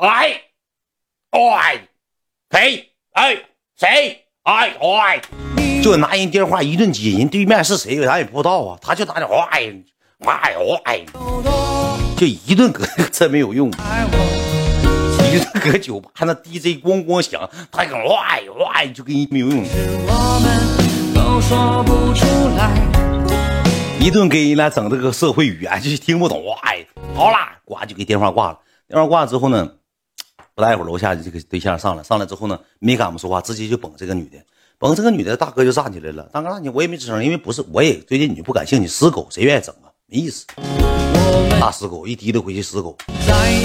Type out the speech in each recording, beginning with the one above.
哎，哎，谁？哎，谁？哎，哎，就拿人电话一顿接，人对面是谁，咱也不知道啊。他就打电话，哎，哎，哎，就一顿搁，真没有用。一顿搁酒吧，那 DJ 咣咣响，他搁哇哇就跟没有用。一顿给人家整这个社会语言，就听不懂。哎，好啦，呱就给电话挂了。电话挂了之后呢，不大一会儿，楼下这个对象上来，上来之后呢，没敢我们说话，直接就崩这个女的，崩这个女的，大哥就站起来了。大哥站起，我也没吱声，因为不是，我也对这女的不感兴趣。死狗谁愿意整啊？没意思。大死狗一提溜回去，死狗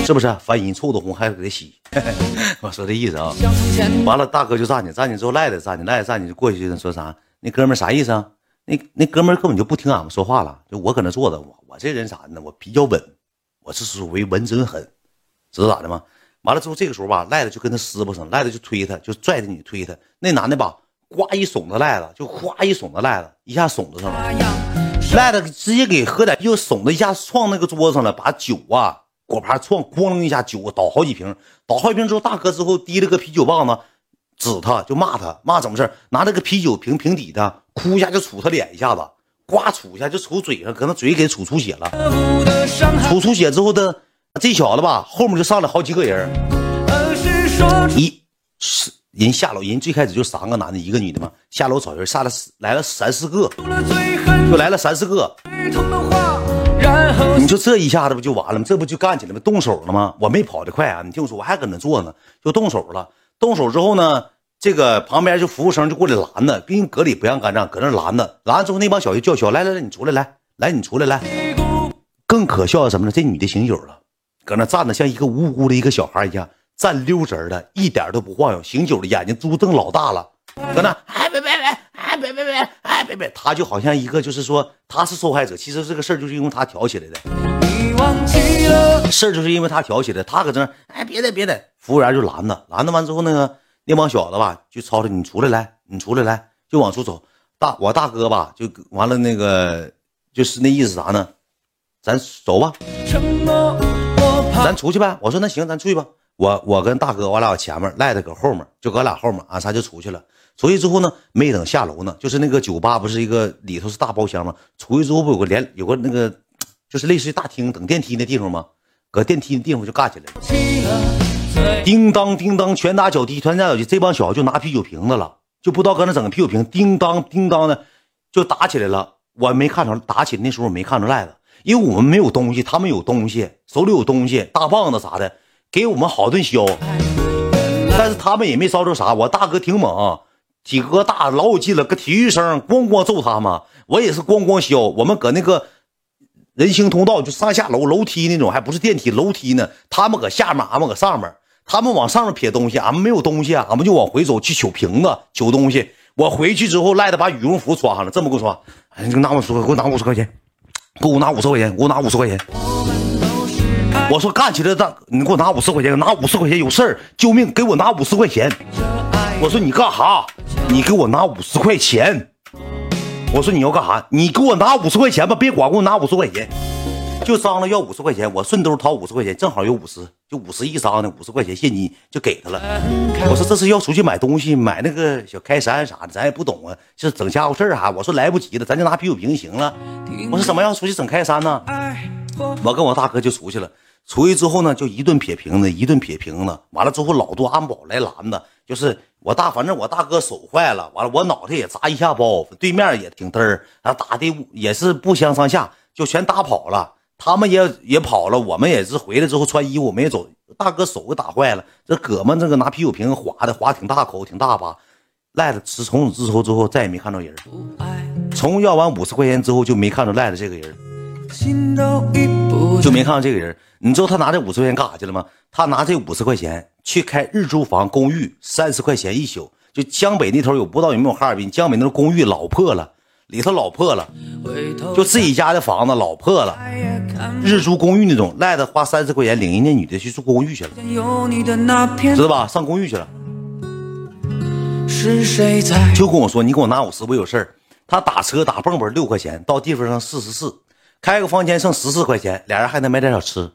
是不是？烦人臭的红还给他洗。我说这意思啊。完了，大哥就站起，站起之后赖着站起，赖着站起就过去说啥？那哥们啥意思啊？那那哥们根本就不听俺们说话了，就我搁那坐着，我我这人啥呢？我比较稳，我是属于稳真狠，知道咋的吗？完了之后，这个时候吧，赖子就跟他撕巴上，赖子就推他，就拽着你推他。那男的吧，呱一怂子赖子，就哗一怂子赖子，一下怂子上了，赖子直接给喝点又怂子一下撞那个桌子上了，把酒啊果盘撞咣啷一下，酒倒好几瓶，倒好几瓶之后，大哥之后提了个啤酒棒子。指他就骂他骂怎么事拿那个啤酒瓶瓶底的，哭一下就杵他脸一下子，呱杵一下就杵嘴上，搁那嘴给杵出血了。杵出血之后的这小子吧，后面就上来好几个人，一是人下楼，人最开始就三个男的，一个女的嘛。下楼找人下来来了三四个，就来了三四个。你说这一下子不就完了吗？这不就干起来吗？动手了吗？我没跑得快啊，你听我说，我还搁那坐呢，就动手了。动手之后呢，这个旁边就服务生就过来拦着，毕竟隔里不让干仗，搁那拦着。拦完之后，那帮小子叫嚣：“来来来，你出来，来来你出来，来。”更可笑的什么呢？这女的醒酒了，搁那站着像一个无辜的一个小孩一样，站溜直的，一点都不晃悠。醒酒的眼睛珠瞪老大了，搁那哎别别别哎别别别哎别别，他就好像一个就是说他是受害者，其实这个事儿就是因为他挑起来的。事儿就是因为他挑起来，他搁这哎别的别的。服务员就拦着，拦着完之后，那个那帮小子吧，就吵吵你出来来，你出来来，就往出走。大我大哥吧，就完了，那个就是那意思啥呢？咱走吧，咱出去呗。我说那行，咱出去吧。我我跟大哥，我俩前面赖子搁后面，就搁俩后面，俺仨就出去了。出去之后呢，没等下楼呢，就是那个酒吧不是一个里头是大包厢吗？出去之后不有个连有个那个，就是类似于大厅等电梯那地方吗？搁电梯的地方就干起来了。叮当叮当，拳打脚踢，拳打脚踢，这帮小子就拿啤酒瓶子了，就不知道搁那整个啤酒瓶，叮当叮当的就打起来了。我没看着打起来，那时候我没看着赖子，因为我们没有东西，他们有东西，手里有东西，大棒子啥的，给我们好顿削。但是他们也没烧着啥，我大哥挺猛，体格大，老有劲了，个体育生咣咣揍他们，我也是咣咣削。我们搁那个。人行通道就上下楼楼梯那种，还不是电梯楼梯呢。他们搁下面，俺们搁上面。他们往上面撇东西，俺们没有东西啊，俺们就往回走去取瓶子、取东西。我回去之后赖着把羽绒服穿上了，这么跟我说：“，你给我拿五十，给我拿五十块钱，给我拿五十块钱，给我拿五十块钱。”我说干起来的，你给我拿五十块钱，拿五十块钱有事儿，救命，给我拿五十块钱。我说你干哈？你给我拿五十块钱。我说你要干哈？你给我拿五十块钱吧，别管，给我拿五十块钱。就张罗要五十块钱，我顺兜掏五十块钱，正好有五十，就五十一张的五十块钱现金就给他了。我说这是要出去买东西，买那个小开山啥的，咱也不懂啊，就整家伙事儿哈。我说来不及了，咱就拿啤酒瓶就行了。我说怎么样出去整开山呢？我跟我大哥就出去了。出去之后呢，就一顿撇瓶子，一顿撇瓶子。完了之后，老多安保来拦的，就是我大，反正我大哥手坏了，完了我脑袋也砸一下包，对面也挺嘚儿，啊打的也是不相上下，就全打跑了。他们也也跑了，我们也是回来之后穿衣服，我们也走。大哥手给打坏了，这胳膊这个拿啤酒瓶划的，划挺大口，挺大把。赖子自从此之后之后，再也没看到人。从要完五十块钱之后，就没看到赖子这个人。就没看到这个人，你知道他拿这五十块钱干啥去了吗？他拿这五十块钱去开日租房公寓，三十块钱一宿。就江北那头有不知道有没有哈尔滨？江北那头公寓老破了，里头老破了，就自己家的房子老破了，日租公寓那种，赖子花三十块钱领人家女的去住公寓去了，知道吧？上公寓去了。就跟我说，你给我拿五十，我有事儿。他打车打蹦蹦六块钱，到地方上四十四。开个房间剩十四块钱，俩人还能买点小吃，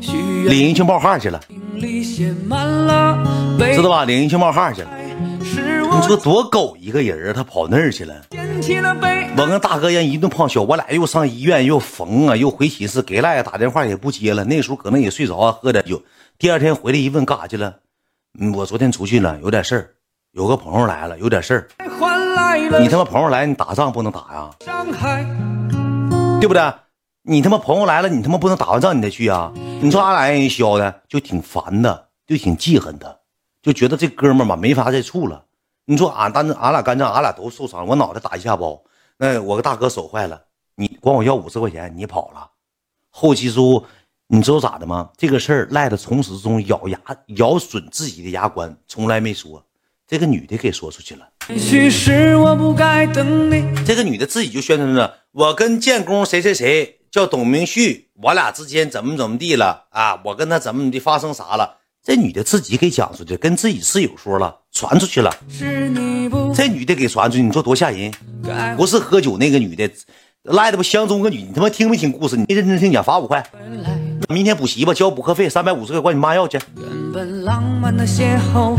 领人去冒汗去了。知道吧？领人去冒汗去了。你说多狗一个人啊！他跑那儿去了。我跟大哥人一顿胖削，我俩又上医院又缝啊，又回寝室给赖打电话也不接了。那时候可能也睡着啊，喝点酒。第二天回来一问，干啥去了？嗯，我昨天出去了，有点事儿，有个朋友来了，有点事儿。你他妈朋友来，你打仗不能打呀？对不对？你他妈朋友来了，你他妈不能打完仗你再去啊？你说俺俩人削的就挺烦的，就挺记恨的，就觉得这哥们儿吧没法再处了。你说俺单俺俩干仗，俺俩都受伤，我脑袋打一下包，那我个大哥手坏了，你管我要五十块钱，你跑了，后期之后，你知道咋的吗？这个事儿赖的从始至终咬牙咬准自己的牙关，从来没说。这个女的给说出去了。这个女的自己就宣传着，我跟建工谁谁谁叫董明旭，我俩之间怎么怎么地了啊？我跟他怎么怎么地发生啥了？这女的自己给讲出去，跟自己室友说了，传出去了。这女的给传出去，你说多吓人？不是喝酒那个女的，赖的不相中个女，你他妈听没听故事？你没认真听讲，罚五块。明天补习吧，交补课费三百五十块，管你妈要去。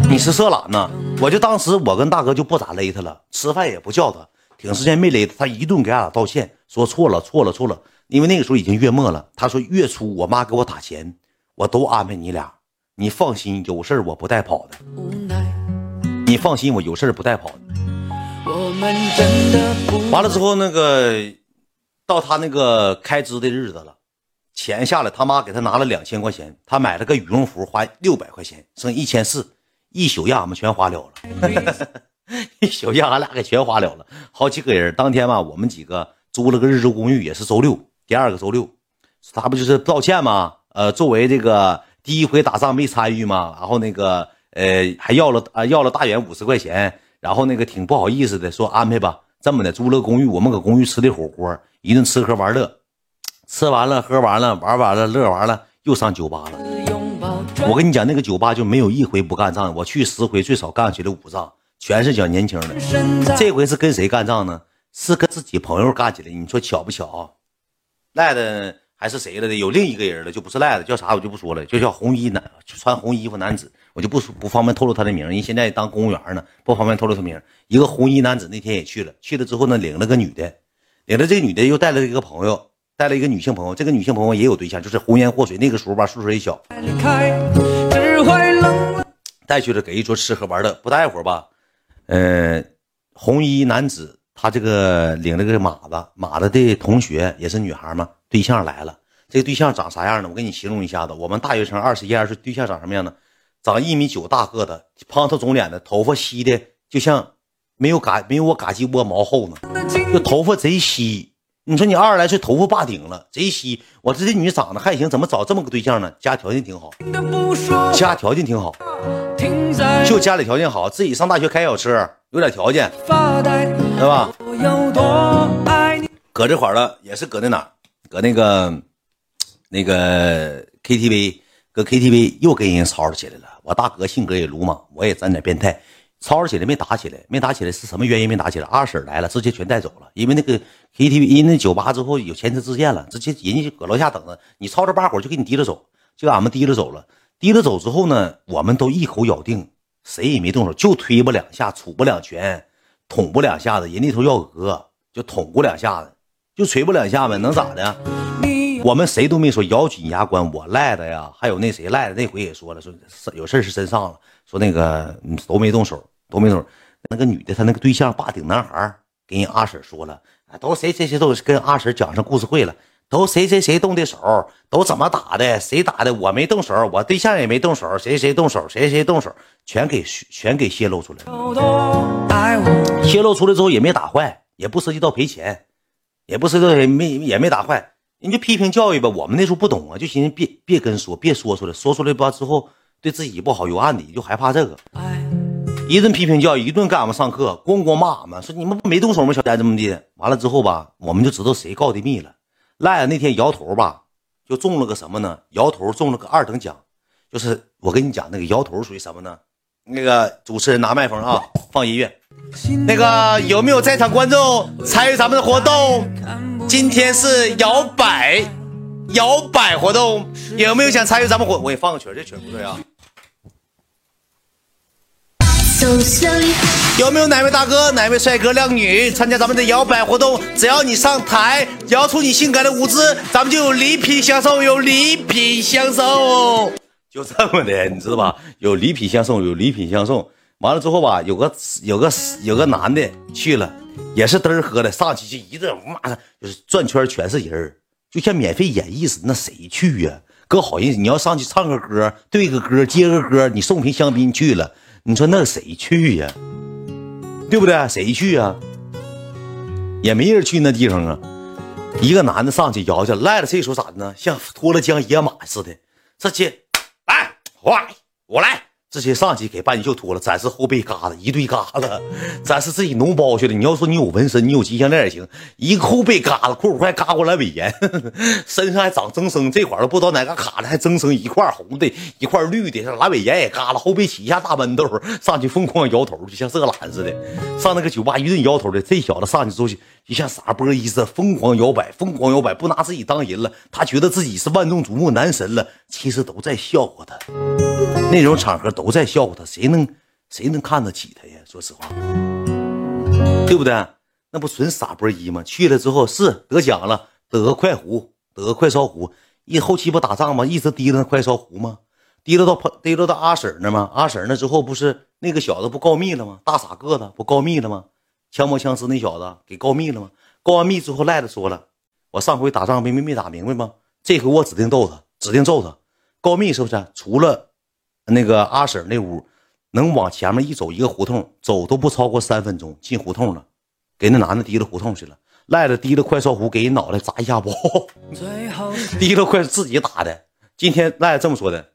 你是色懒呢？我就当时我跟大哥就不咋勒他了，吃饭也不叫他，挺时间没勒他，他一顿给俺俩道歉，说错了错了错了。因为那个时候已经月末了，他说月初我妈给我打钱，我都安排你俩。你放心，有事我不带跑的。你放心，我有事不带跑的。完了之后，那个到他那个开支的日子了，钱下来，他妈给他拿了两千块钱，他买了个羽绒服，花六百块钱，剩一千四，一宿让俺们全花了了。一宿让俺俩给全花了了。好几个人，当天吧，我们几个租了个日租公寓，也是周六，第二个周六，他不就是道歉吗？呃，作为这个。第一回打仗没参与嘛，然后那个呃还要了啊要了大元五十块钱，然后那个挺不好意思的说安排吧，这么的租了公寓，我们搁公寓吃的火锅，一顿吃喝玩乐，吃完了喝完了玩完了乐完了又上酒吧了。我跟你讲那个酒吧就没有一回不干仗，我去十回最少干起来五仗，全是讲年轻的。这回是跟谁干仗呢？是跟自己朋友干起来，你说巧不巧？赖的。还是谁了的？有另一个人了，就不是赖子，叫啥我就不说了，就叫红衣男，穿红衣服男子，我就不说不方便透露他的名，人现在当公务员呢，不方便透露他名。一个红衣男子那天也去了，去了之后呢，领了个女的，领了这个女的又带了一个朋友，带了一个女性朋友，这个女性朋友也有对象，就是红颜祸水。那个时候吧，岁数也小，带去了给一桌吃喝玩乐，不大会儿吧，呃，红衣男子他这个领了个马子，马子的同学也是女孩嘛。对象来了，这个对象长啥样呢？我给你形容一下子。我们大学生二十一二岁，对象长什么样呢？长一米九大个的，胖头肿脸的，头发稀的就像没有嘎没有我嘎鸡窝毛厚呢，就头发贼稀。你说你二十来岁，头发霸顶了，贼稀。我这这女长得还行，怎么找这么个对象呢？家条件挺好，家条件挺好，就家里条件好，自己上大学开小车，有点条件，对吧？搁这块了，也是搁那哪？搁那个那个 KTV，搁 KTV 又跟人吵吵起来了。我大哥性格也鲁莽，我也沾点变态，吵吵起来没打起来，没打起来是什么原因没打起来？二婶来了，直接全带走了。因为那个 KTV，人那酒吧之后有前车之鉴了，直接人家就搁楼下等着，你吵吵把火就给你提着走，就俺们提着走了。提着走之后呢，我们都一口咬定，谁也没动手，就推不两下，杵不两拳，捅不两下子，人那头要讹，就捅过两下子。就捶不两下呗，能咋的？我们谁都没说，咬紧牙关。我赖的呀，还有那谁赖的，那回也说了，说有事是真上了，说那个都没动手，都没动手。那个女的，她那个对象霸顶男孩，给人阿婶说了，都谁谁谁都跟阿婶讲上故事会了，都谁谁谁动的手，都怎么打的，谁打的，我没动手，我对象也没动手，谁谁动手，谁谁动手，全给全给泄露出来。泄露出来之后也没打坏，也不涉及到赔钱。也不知道也没也没打坏，人就批评教育吧。我们那时候不懂啊，就寻思别别跟说，别说出来，说出来吧之后对自己不好，有案底，就害怕这个。一顿批评教育，一顿跟俺们上课，咣咣骂俺们，说你们没动手吗？小呆这么地。完了之后吧，我们就知道谁告的密了。赖那天摇头吧，就中了个什么呢？摇头中了个二等奖，就是我跟你讲那个摇头属于什么呢？那个主持人拿麦克风啊，放音乐。那个有没有在场观众参与咱们的活动？今天是摇摆，摇摆活动，有没有想参与咱们活？我给你放个曲，这曲不对啊。有没有哪位大哥、哪位帅哥、靓女参加咱们的摇摆活动？只要你上台摇出你性感的舞姿，咱们就有礼品相送，有礼品相送。就这么的，你知道吧？有礼品相送，有礼品相送。完了之后吧，有个有个有个男的去了，也是嘚儿喝的，上去就一顿骂，就是转圈全是人就像免费演艺似的。那谁去呀？哥好意思，你要上去唱个歌，对个歌，接个歌，你送瓶香槟去了，你说那谁去呀？对不对？谁去呀？也没人去那地方啊。一个男的上去摇去，赖了这手咋的呢？像脱了缰野马似的，这去。哇，我来。直接上去给半截袖脱了，展示后背疙瘩一堆疙瘩，展示自己脓包去了。你要说你有纹身，你有金项链也行。一个后背疙瘩，裤快嘎过来尾炎，身上还长增生，这块都不知道哪个卡的，还增生一块红的，一块绿的，阑尾炎也嘎了，后背起一下大闷痘，上去疯狂摇头，就像色懒似的。上那个酒吧一顿摇头的，这小子上去之后就像傻波一似的，疯狂摇摆，疯狂摇摆，不拿自己当人了。他觉得自己是万众瞩目男神了，其实都在笑话他。那种场合。都在笑话他，谁能谁能看得起他呀？说实话，对不对？那不纯傻波一吗？去了之后是得奖了，得个快壶，得个快烧壶。一后期不打仗吗？一直提着那快烧壶吗？提溜到提溜到阿婶那吗？阿婶那之后不是那个小子不告密了吗？大傻个子不告密了吗？枪模枪尸那小子给告密了吗？告完密之后，赖子说了，我上回打仗没没没打明白吗？这回我指定揍他，指定揍他。告密是不是？除了。那个阿婶那屋，能往前面一走一个胡同，走都不超过三分钟，进胡同了，给那男的提了胡同去了，赖着提了快烧壶给人脑袋砸一下包，提了快自己打的。今天赖子这么说的，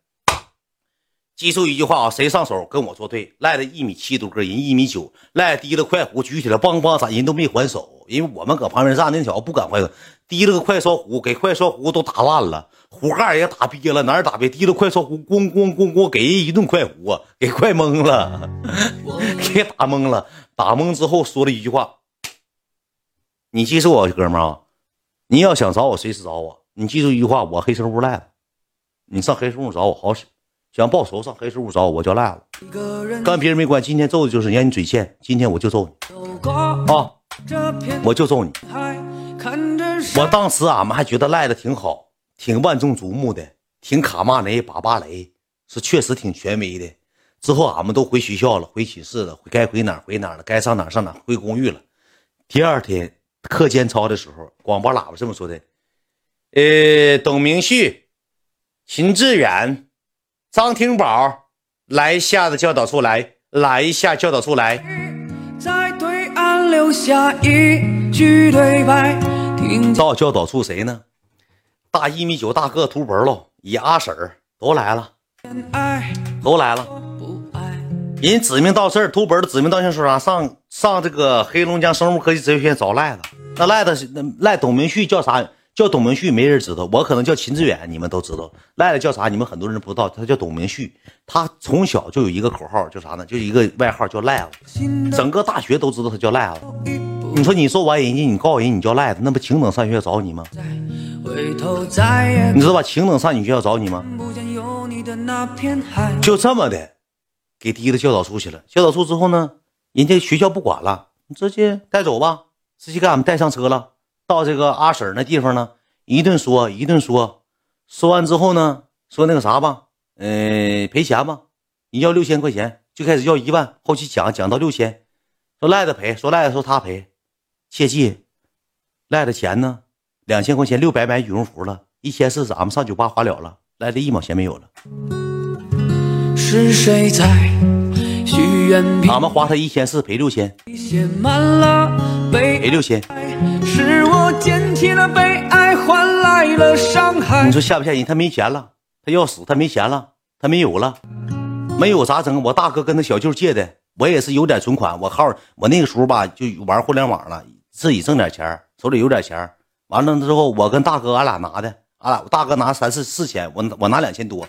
记住一句话啊，谁上手跟我作对。赖的一米七多个人一米九，赖提了快壶举起来，梆梆砸，人都没还手，因为我们搁旁边站，那小子不敢还手，提了个快烧壶，给快烧壶都打烂了。壶盖也打瘪了，哪儿打瘪？提了快烧壶，咣咣咣咣，给人一顿快壶，给快懵了，给打懵了。打懵之后说了一句话：“你记住我哥们啊，你要想找我，随时找我。你记住一句话，我黑社会赖子，你上黑社会找我好使。想报仇上黑社会找我，我叫赖子，跟别人没关。今天揍的就是让你嘴欠，今天我就揍你啊，我就揍你。我当时俺们还觉得赖的挺好。”挺万众瞩目的，挺卡骂雷把把雷，是确实挺权威的。之后俺们都回学校了，回寝室了，该回哪回哪了，该上哪上哪，回公寓了。第二天课间操的时候，广播喇叭这么说的：“呃，董明旭、秦志远、张廷宝，来下子教导处来，来一下教导处来。”在对岸留下一句对白。到教导处谁呢？大一米九大个秃脖喽，以阿婶儿都来了，都来了。人指名道姓，秃脖的指名道姓说啥？上上这个黑龙江生物科技职业学院找赖子。那赖子那赖董明旭叫啥？叫董明旭，没人知道。我可能叫秦志远，你们都知道。赖子叫啥？你们很多人不知道，他叫董明旭。他从小就有一个口号，叫啥呢？就一个外号叫赖子。整个大学都知道他叫赖子。你说你说完人家，你告诉人你叫赖子，那不情等上学找你吗？你知道吧？情等上你学校找你吗？就这么的，给提到教导处去了。教导处之后呢，人家学校不管了，你直接带走吧，直接给俺们带上车了。到这个阿婶那地方呢，一顿说，一顿说，说完之后呢，说那个啥吧，嗯，赔钱吧，你要六千块钱，就开始要一万，后期讲讲到六千，说赖子赔，说赖子说他赔，切记，赖的钱呢？两千块钱，六百买羽绒服了，一千四，咱们上酒吧花了了，赖的一毛钱没有了。是谁在许愿？俺们花他一千四，赔六千，赔六千。是我捡起了悲哀换来了伤害。你说吓不吓人？他没钱了，他要死，他没钱了，他没有了，没有咋整？我大哥跟他小舅借的，我也是有点存款，我号我那个时候吧就玩互联网了，自己挣点钱，手里有点钱。完了之后，我跟大哥俺俩拿的，俺俩大哥拿三四四千，我我拿两千多。